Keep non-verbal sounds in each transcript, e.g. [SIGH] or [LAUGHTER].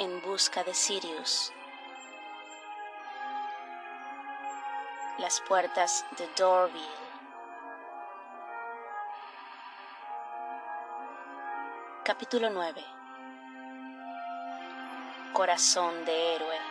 en busca de Sirius. Las puertas de Dorville. Capítulo 9. Corazón de héroe.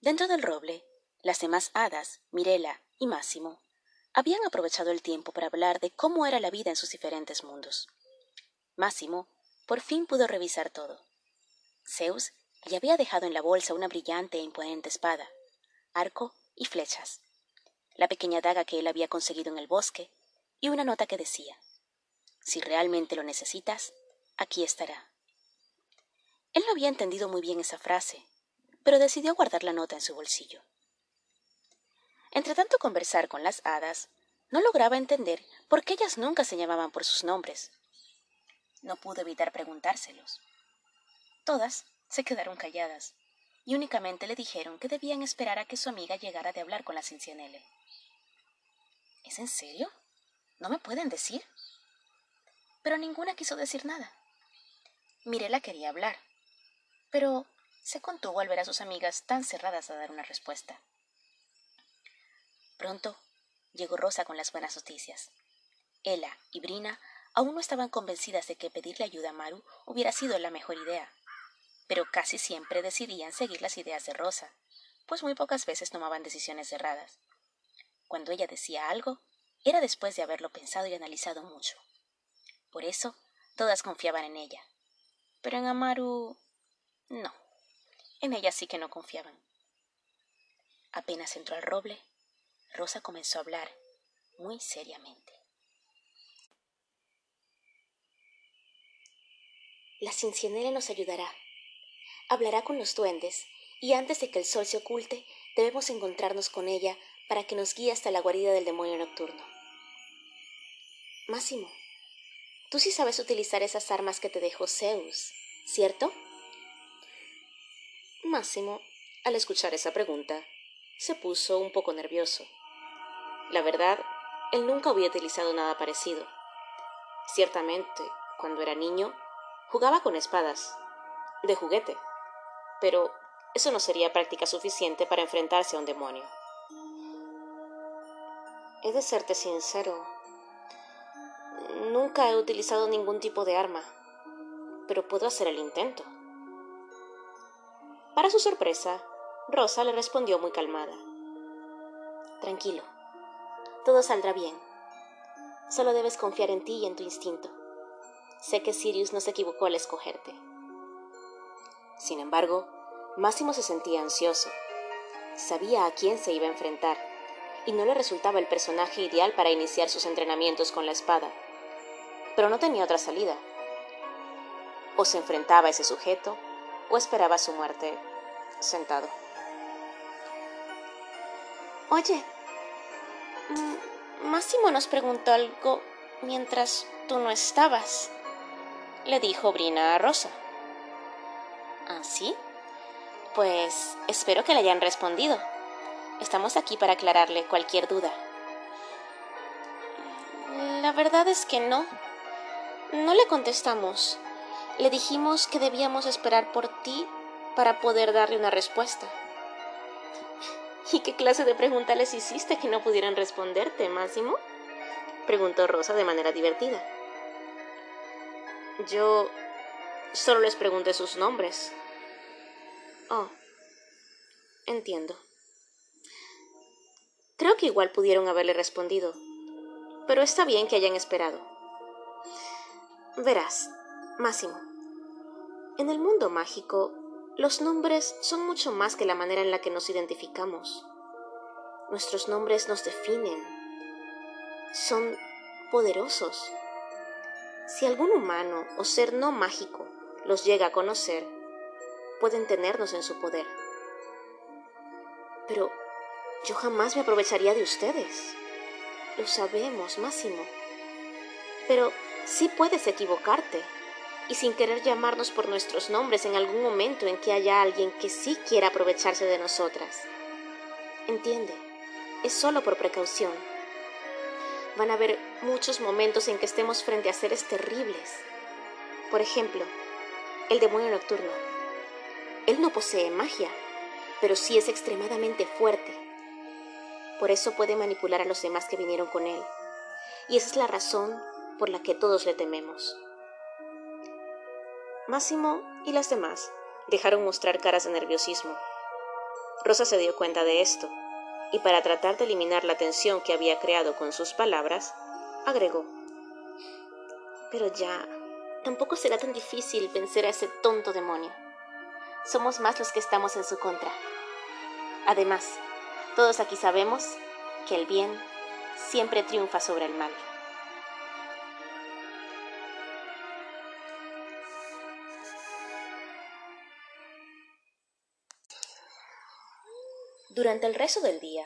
Dentro del roble, las demás hadas, Mirela y Máximo, habían aprovechado el tiempo para hablar de cómo era la vida en sus diferentes mundos. Máximo por fin pudo revisar todo. Zeus le había dejado en la bolsa una brillante e imponente espada, arco y flechas, la pequeña daga que él había conseguido en el bosque y una nota que decía Si realmente lo necesitas, aquí estará. Él no había entendido muy bien esa frase, pero decidió guardar la nota en su bolsillo. Entre tanto conversar con las hadas, no lograba entender por qué ellas nunca se llamaban por sus nombres. No pudo evitar preguntárselos. Todas se quedaron calladas y únicamente le dijeron que debían esperar a que su amiga llegara de hablar con la Cincianele. ¿Es en serio? ¿No me pueden decir? Pero ninguna quiso decir nada. Mirela quería hablar, pero se contuvo al ver a sus amigas tan cerradas a dar una respuesta. Pronto llegó Rosa con las buenas noticias. Ella y Brina aún no estaban convencidas de que pedirle ayuda a Maru hubiera sido la mejor idea, pero casi siempre decidían seguir las ideas de Rosa, pues muy pocas veces tomaban decisiones erradas. Cuando ella decía algo, era después de haberlo pensado y analizado mucho. Por eso, todas confiaban en ella. Pero en Amaru no. En ella sí que no confiaban. Apenas entró al roble, Rosa comenzó a hablar muy seriamente. La Cincianela nos ayudará. Hablará con los duendes, y antes de que el sol se oculte, debemos encontrarnos con ella para que nos guíe hasta la guarida del demonio nocturno. Máximo, tú sí sabes utilizar esas armas que te dejó Zeus, ¿cierto? Máximo, al escuchar esa pregunta, se puso un poco nervioso. La verdad, él nunca había utilizado nada parecido. Ciertamente, cuando era niño, jugaba con espadas, de juguete, pero eso no sería práctica suficiente para enfrentarse a un demonio. He de serte sincero, nunca he utilizado ningún tipo de arma, pero puedo hacer el intento. Para su sorpresa, Rosa le respondió muy calmada. Tranquilo, todo saldrá bien. Solo debes confiar en ti y en tu instinto. Sé que Sirius no se equivocó al escogerte. Sin embargo, Máximo se sentía ansioso. Sabía a quién se iba a enfrentar, y no le resultaba el personaje ideal para iniciar sus entrenamientos con la espada. Pero no tenía otra salida. O se enfrentaba a ese sujeto, o esperaba su muerte sentado. Oye, Máximo nos preguntó algo mientras tú no estabas, le dijo Brina a Rosa. ¿Ah, sí? Pues espero que le hayan respondido. Estamos aquí para aclararle cualquier duda. La verdad es que no. No le contestamos. Le dijimos que debíamos esperar por ti para poder darle una respuesta. ¿Y qué clase de pregunta les hiciste que no pudieran responderte, Máximo? preguntó Rosa de manera divertida. Yo solo les pregunté sus nombres. Oh, entiendo. Creo que igual pudieron haberle respondido, pero está bien que hayan esperado. Verás, Máximo, en el mundo mágico los nombres son mucho más que la manera en la que nos identificamos. Nuestros nombres nos definen. Son poderosos. Si algún humano o ser no mágico los llega a conocer, pueden tenernos en su poder. Pero yo jamás me aprovecharía de ustedes. Lo sabemos, Máximo. Pero sí puedes equivocarte y sin querer llamarnos por nuestros nombres en algún momento en que haya alguien que sí quiera aprovecharse de nosotras. Entiende, es solo por precaución. Van a haber muchos momentos en que estemos frente a seres terribles. Por ejemplo, el demonio nocturno. Él no posee magia, pero sí es extremadamente fuerte. Por eso puede manipular a los demás que vinieron con él. Y esa es la razón por la que todos le tememos. Máximo y las demás dejaron mostrar caras de nerviosismo. Rosa se dio cuenta de esto, y para tratar de eliminar la tensión que había creado con sus palabras, agregó, Pero ya, tampoco será tan difícil vencer a ese tonto demonio. Somos más los que estamos en su contra. Además, todos aquí sabemos que el bien siempre triunfa sobre el mal. Durante el resto del día,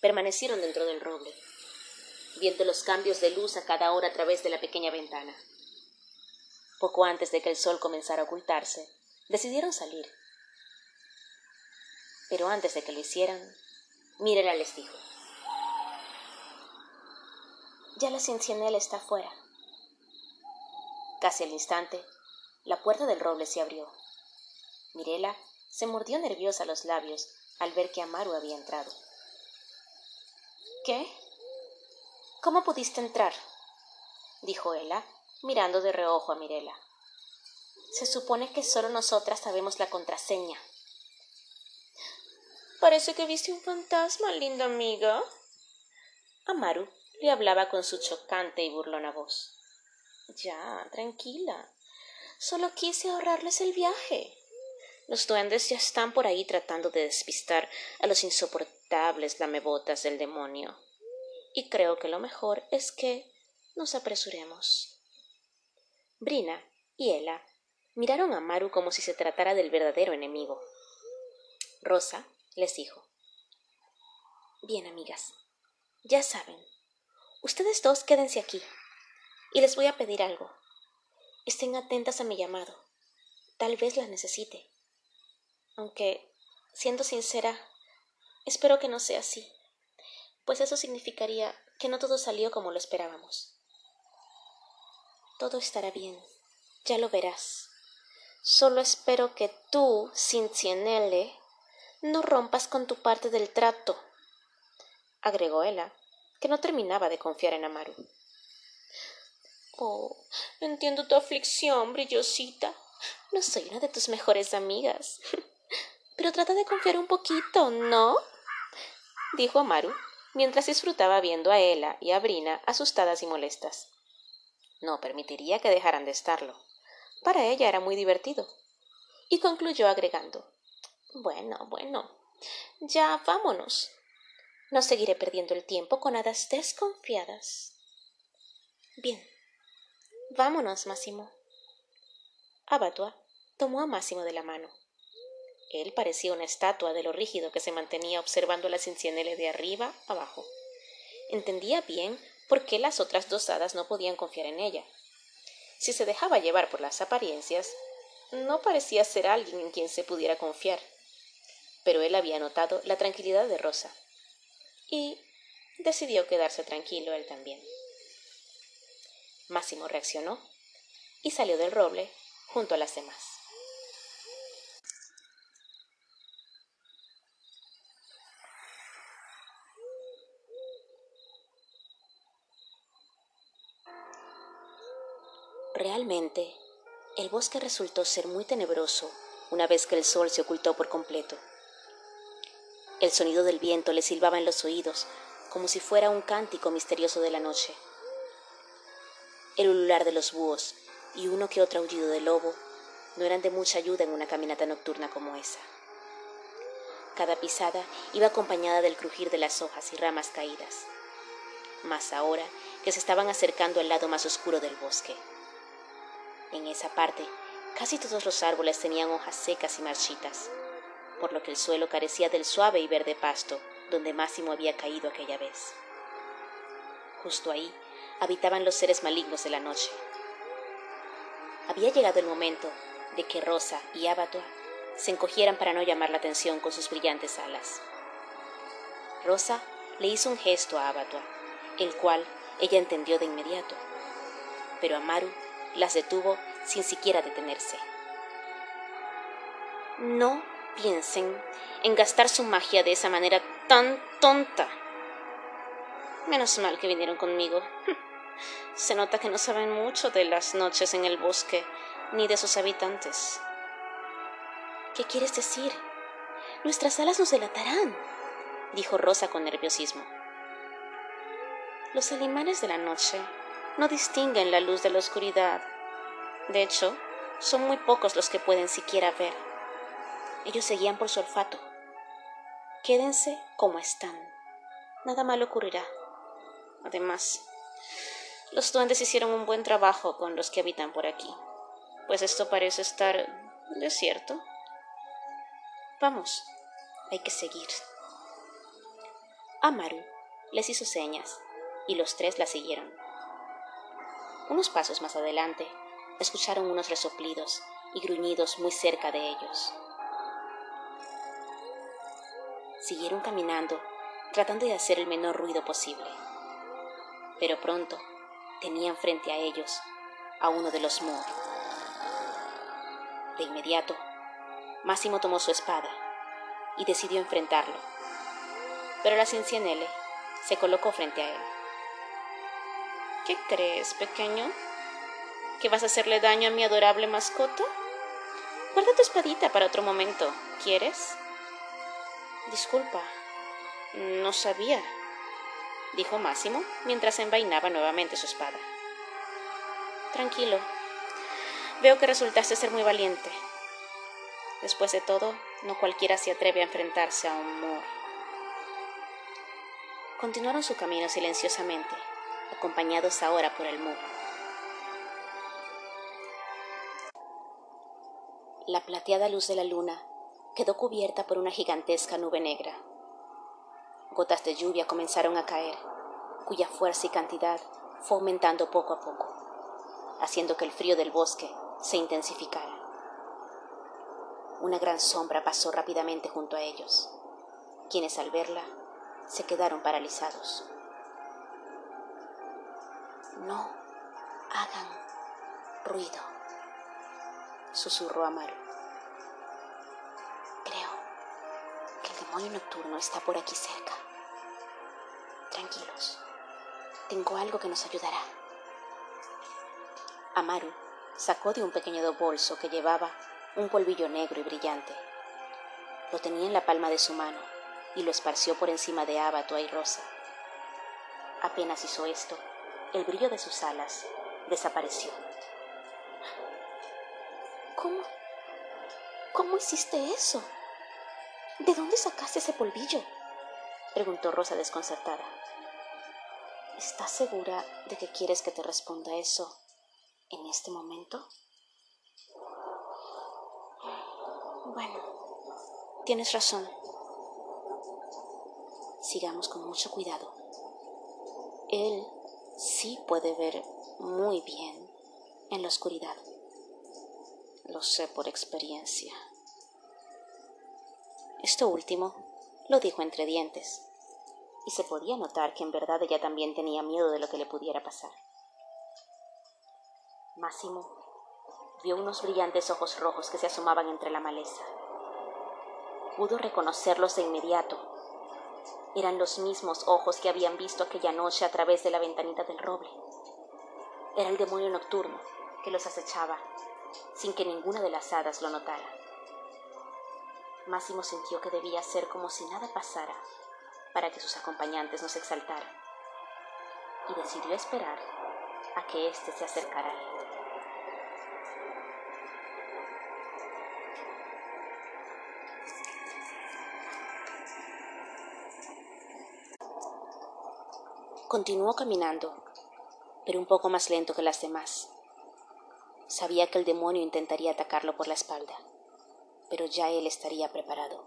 permanecieron dentro del roble, viendo los cambios de luz a cada hora a través de la pequeña ventana. Poco antes de que el sol comenzara a ocultarse, decidieron salir. Pero antes de que lo hicieran, Mirela les dijo. Ya la cincinela está afuera. Casi al instante, la puerta del roble se abrió. Mirela se mordió nerviosa los labios al ver que Amaru había entrado. ¿Qué? ¿Cómo pudiste entrar? dijo ella, mirando de reojo a Mirela. Se supone que solo nosotras sabemos la contraseña. Parece que viste un fantasma, linda amiga. Amaru le hablaba con su chocante y burlona voz. Ya, tranquila. Solo quise ahorrarles el viaje. Los duendes ya están por ahí tratando de despistar a los insoportables lamebotas del demonio. Y creo que lo mejor es que nos apresuremos. Brina y Ella miraron a Maru como si se tratara del verdadero enemigo. Rosa les dijo Bien, amigas, ya saben, ustedes dos quédense aquí, y les voy a pedir algo. Estén atentas a mi llamado. Tal vez las necesite aunque, siendo sincera, espero que no sea así, pues eso significaría que no todo salió como lo esperábamos. Todo estará bien, ya lo verás. Solo espero que tú, Cincianelle, no rompas con tu parte del trato, agregó ella, que no terminaba de confiar en Amaru. Oh, entiendo tu aflicción, brillosita. No soy una de tus mejores amigas. Pero trata de confiar un poquito, ¿no? dijo Amaru, mientras disfrutaba viendo a Ella y a Brina asustadas y molestas. No permitiría que dejaran de estarlo. Para ella era muy divertido. Y concluyó agregando Bueno, bueno. Ya vámonos. No seguiré perdiendo el tiempo con hadas desconfiadas. Bien. Vámonos, Máximo. Abatua tomó a Máximo de la mano. Él parecía una estatua de lo rígido que se mantenía observando la Cincianele de arriba abajo. Entendía bien por qué las otras dos hadas no podían confiar en ella. Si se dejaba llevar por las apariencias, no parecía ser alguien en quien se pudiera confiar. Pero él había notado la tranquilidad de Rosa. Y decidió quedarse tranquilo él también. Máximo reaccionó y salió del roble junto a las demás. Realmente, el bosque resultó ser muy tenebroso una vez que el sol se ocultó por completo. El sonido del viento le silbaba en los oídos como si fuera un cántico misterioso de la noche. El ulular de los búhos y uno que otro aullido de lobo no eran de mucha ayuda en una caminata nocturna como esa. Cada pisada iba acompañada del crujir de las hojas y ramas caídas, más ahora que se estaban acercando al lado más oscuro del bosque. En esa parte, casi todos los árboles tenían hojas secas y marchitas, por lo que el suelo carecía del suave y verde pasto donde Máximo había caído aquella vez. Justo ahí habitaban los seres malignos de la noche. Había llegado el momento de que Rosa y Abatua se encogieran para no llamar la atención con sus brillantes alas. Rosa le hizo un gesto a Abatua, el cual ella entendió de inmediato, pero Amaru las detuvo sin siquiera detenerse. No piensen en gastar su magia de esa manera tan tonta. Menos mal que vinieron conmigo. [LAUGHS] Se nota que no saben mucho de las noches en el bosque ni de sus habitantes. ¿Qué quieres decir? Nuestras alas nos delatarán, dijo Rosa con nerviosismo. Los animales de la noche no distinguen la luz de la oscuridad. De hecho, son muy pocos los que pueden siquiera ver. Ellos seguían por su olfato. Quédense como están. Nada malo ocurrirá. Además, los duendes hicieron un buen trabajo con los que habitan por aquí, pues esto parece estar desierto. Vamos, hay que seguir. Amaru les hizo señas y los tres la siguieron. Unos pasos más adelante, escucharon unos resoplidos y gruñidos muy cerca de ellos. Siguieron caminando, tratando de hacer el menor ruido posible. Pero pronto tenían frente a ellos a uno de los Moor. De inmediato, Máximo tomó su espada y decidió enfrentarlo. Pero la Cincianele se colocó frente a él. ¿Qué crees, pequeño? ¿Que vas a hacerle daño a mi adorable mascota? Guarda tu espadita para otro momento, ¿quieres? Disculpa, no sabía, dijo Máximo mientras envainaba nuevamente su espada. Tranquilo, veo que resultaste ser muy valiente. Después de todo, no cualquiera se atreve a enfrentarse a un Moor. Continuaron su camino silenciosamente, acompañados ahora por el Moor. La plateada luz de la luna quedó cubierta por una gigantesca nube negra. Gotas de lluvia comenzaron a caer, cuya fuerza y cantidad fue aumentando poco a poco, haciendo que el frío del bosque se intensificara. Una gran sombra pasó rápidamente junto a ellos, quienes al verla se quedaron paralizados. No hagan ruido, susurró Amaru. demonio nocturno está por aquí cerca. Tranquilos, tengo algo que nos ayudará. Amaru sacó de un pequeño bolso que llevaba un polvillo negro y brillante. Lo tenía en la palma de su mano y lo esparció por encima de Abatua y Rosa. Apenas hizo esto, el brillo de sus alas desapareció. ¿Cómo? ¿Cómo hiciste eso? ¿De dónde sacaste ese polvillo? preguntó Rosa desconcertada. ¿Estás segura de que quieres que te responda eso en este momento? Bueno, tienes razón. Sigamos con mucho cuidado. Él sí puede ver muy bien en la oscuridad. Lo sé por experiencia. Esto último lo dijo entre dientes, y se podía notar que en verdad ella también tenía miedo de lo que le pudiera pasar. Máximo vio unos brillantes ojos rojos que se asomaban entre la maleza. Pudo reconocerlos de inmediato. Eran los mismos ojos que habían visto aquella noche a través de la ventanita del roble. Era el demonio nocturno que los acechaba, sin que ninguna de las hadas lo notara. Máximo sintió que debía ser como si nada pasara para que sus acompañantes no se exaltaran y decidió esperar a que éste se acercara a él. Continuó caminando, pero un poco más lento que las demás. Sabía que el demonio intentaría atacarlo por la espalda, pero ya él estaría preparado.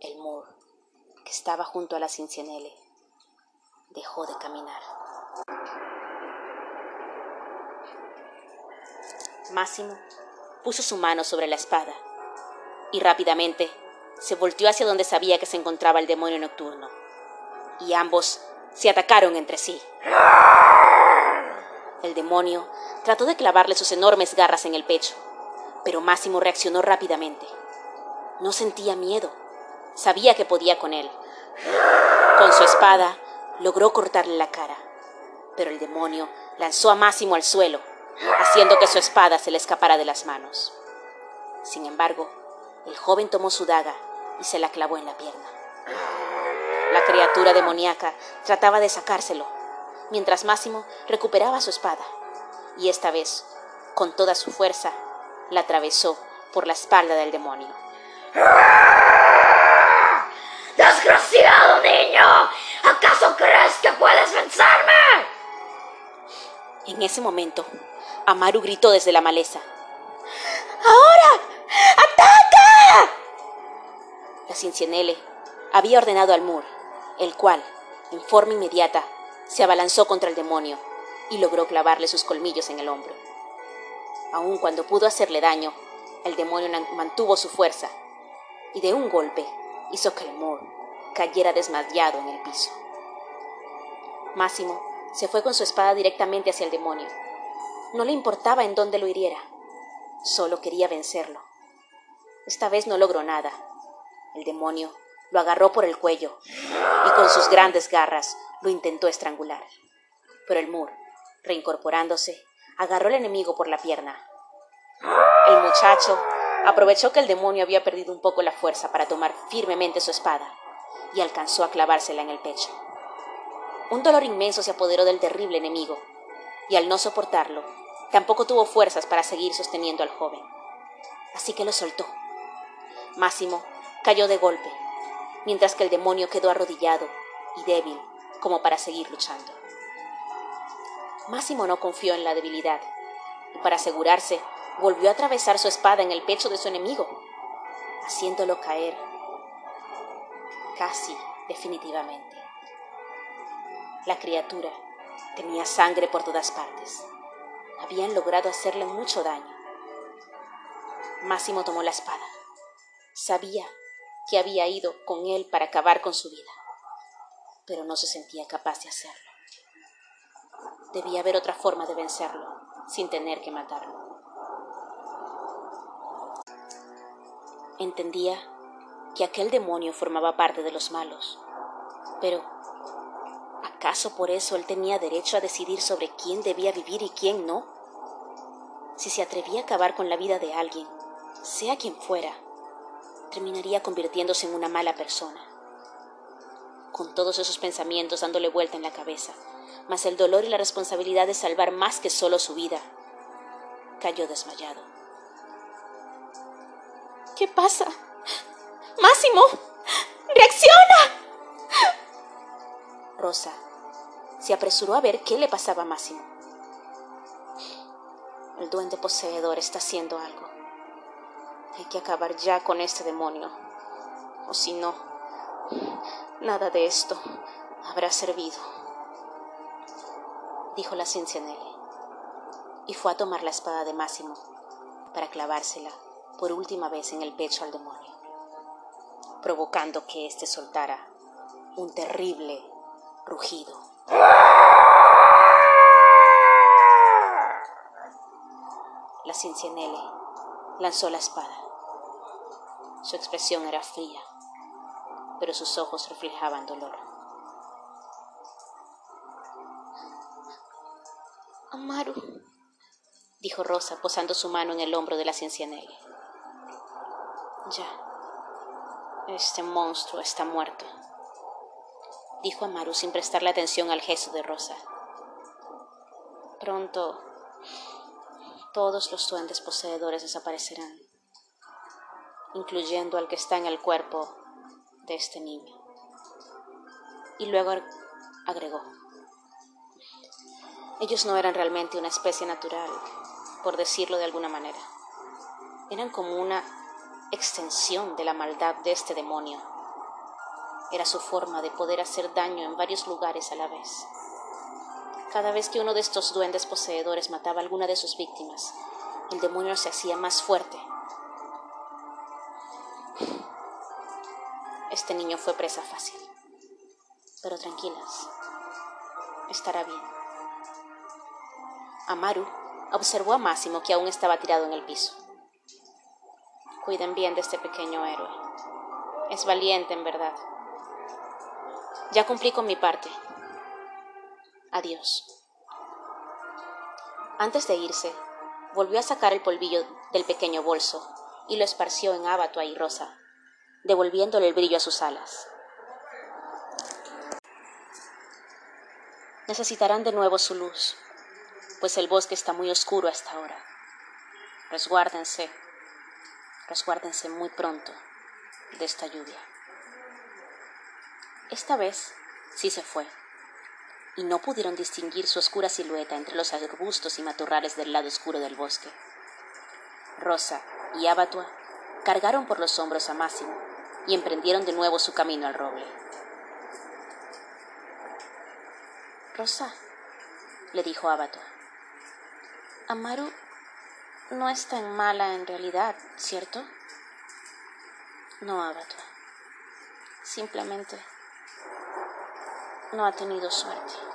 El Moore, que estaba junto a la Cincinnele, dejó de caminar. Máximo puso su mano sobre la espada y rápidamente se volteó hacia donde sabía que se encontraba el demonio nocturno, y ambos se atacaron entre sí. El demonio trató de clavarle sus enormes garras en el pecho, pero Máximo reaccionó rápidamente. No sentía miedo, sabía que podía con él. Con su espada logró cortarle la cara, pero el demonio lanzó a Máximo al suelo, haciendo que su espada se le escapara de las manos. Sin embargo, el joven tomó su daga y se la clavó en la pierna. La criatura demoníaca trataba de sacárselo, mientras Máximo recuperaba su espada, y esta vez, con toda su fuerza, la atravesó por la espalda del demonio. ¡Desgraciado niño! ¿Acaso crees que puedes vencerme? En ese momento, Amaru gritó desde la maleza. ¡Ahora! ¡Ataca! La Cincinnele había ordenado al Moor, el cual, en forma inmediata, se abalanzó contra el demonio y logró clavarle sus colmillos en el hombro. Aun cuando pudo hacerle daño, el demonio mantuvo su fuerza y de un golpe hizo que el Moor cayera desmayado en el piso. Máximo se fue con su espada directamente hacia el demonio. No le importaba en dónde lo hiriera, solo quería vencerlo. Esta vez no logró nada. El demonio lo agarró por el cuello y con sus grandes garras lo intentó estrangular. Pero el Moor, reincorporándose, agarró al enemigo por la pierna. El muchacho aprovechó que el demonio había perdido un poco la fuerza para tomar firmemente su espada y alcanzó a clavársela en el pecho. Un dolor inmenso se apoderó del terrible enemigo, y al no soportarlo, tampoco tuvo fuerzas para seguir sosteniendo al joven. Así que lo soltó. Máximo cayó de golpe, mientras que el demonio quedó arrodillado y débil como para seguir luchando. Máximo no confió en la debilidad, y para asegurarse, volvió a atravesar su espada en el pecho de su enemigo, haciéndolo caer casi definitivamente. La criatura tenía sangre por todas partes. Habían logrado hacerle mucho daño. Máximo tomó la espada. Sabía que había ido con él para acabar con su vida, pero no se sentía capaz de hacerlo. Debía haber otra forma de vencerlo sin tener que matarlo. Entendía que aquel demonio formaba parte de los malos, pero ¿acaso por eso él tenía derecho a decidir sobre quién debía vivir y quién no? Si se atrevía a acabar con la vida de alguien, sea quien fuera, terminaría convirtiéndose en una mala persona. Con todos esos pensamientos dándole vuelta en la cabeza, más el dolor y la responsabilidad de salvar más que solo su vida, cayó desmayado. ¿Qué pasa? Máximo, reacciona. Rosa se apresuró a ver qué le pasaba a Máximo. El duende poseedor está haciendo algo. Hay que acabar ya con este demonio. O si no, nada de esto habrá servido. Dijo la Cincinnati y fue a tomar la espada de Máximo para clavársela por última vez en el pecho al demonio, provocando que éste soltara un terrible rugido. La Cincinnele lanzó la espada. Su expresión era fría, pero sus ojos reflejaban dolor. Amaru, dijo Rosa, posando su mano en el hombro de la Cincinnele. Ya, este monstruo está muerto, dijo Amaru sin prestarle atención al gesto de Rosa. Pronto todos los duendes poseedores desaparecerán, incluyendo al que está en el cuerpo de este niño. Y luego agregó, ellos no eran realmente una especie natural, por decirlo de alguna manera. Eran como una extensión de la maldad de este demonio. Era su forma de poder hacer daño en varios lugares a la vez. Cada vez que uno de estos duendes poseedores mataba a alguna de sus víctimas, el demonio se hacía más fuerte. Este niño fue presa fácil. Pero tranquilas, estará bien. Amaru observó a Máximo que aún estaba tirado en el piso. Cuiden bien de este pequeño héroe. Es valiente en verdad. Ya cumplí con mi parte. Adiós. Antes de irse, volvió a sacar el polvillo del pequeño bolso y lo esparció en Abatua y Rosa, devolviéndole el brillo a sus alas. Necesitarán de nuevo su luz, pues el bosque está muy oscuro hasta ahora. Resguárdense, resguárdense muy pronto de esta lluvia. Esta vez sí se fue, y no pudieron distinguir su oscura silueta entre los arbustos y matorrales del lado oscuro del bosque. Rosa y Abatua cargaron por los hombros a Máximo y emprendieron de nuevo su camino al roble. Rosa, le dijo Abatua, Amaru no es tan mala en realidad, ¿cierto? No, Abatua. Simplemente no ha tenido suerte.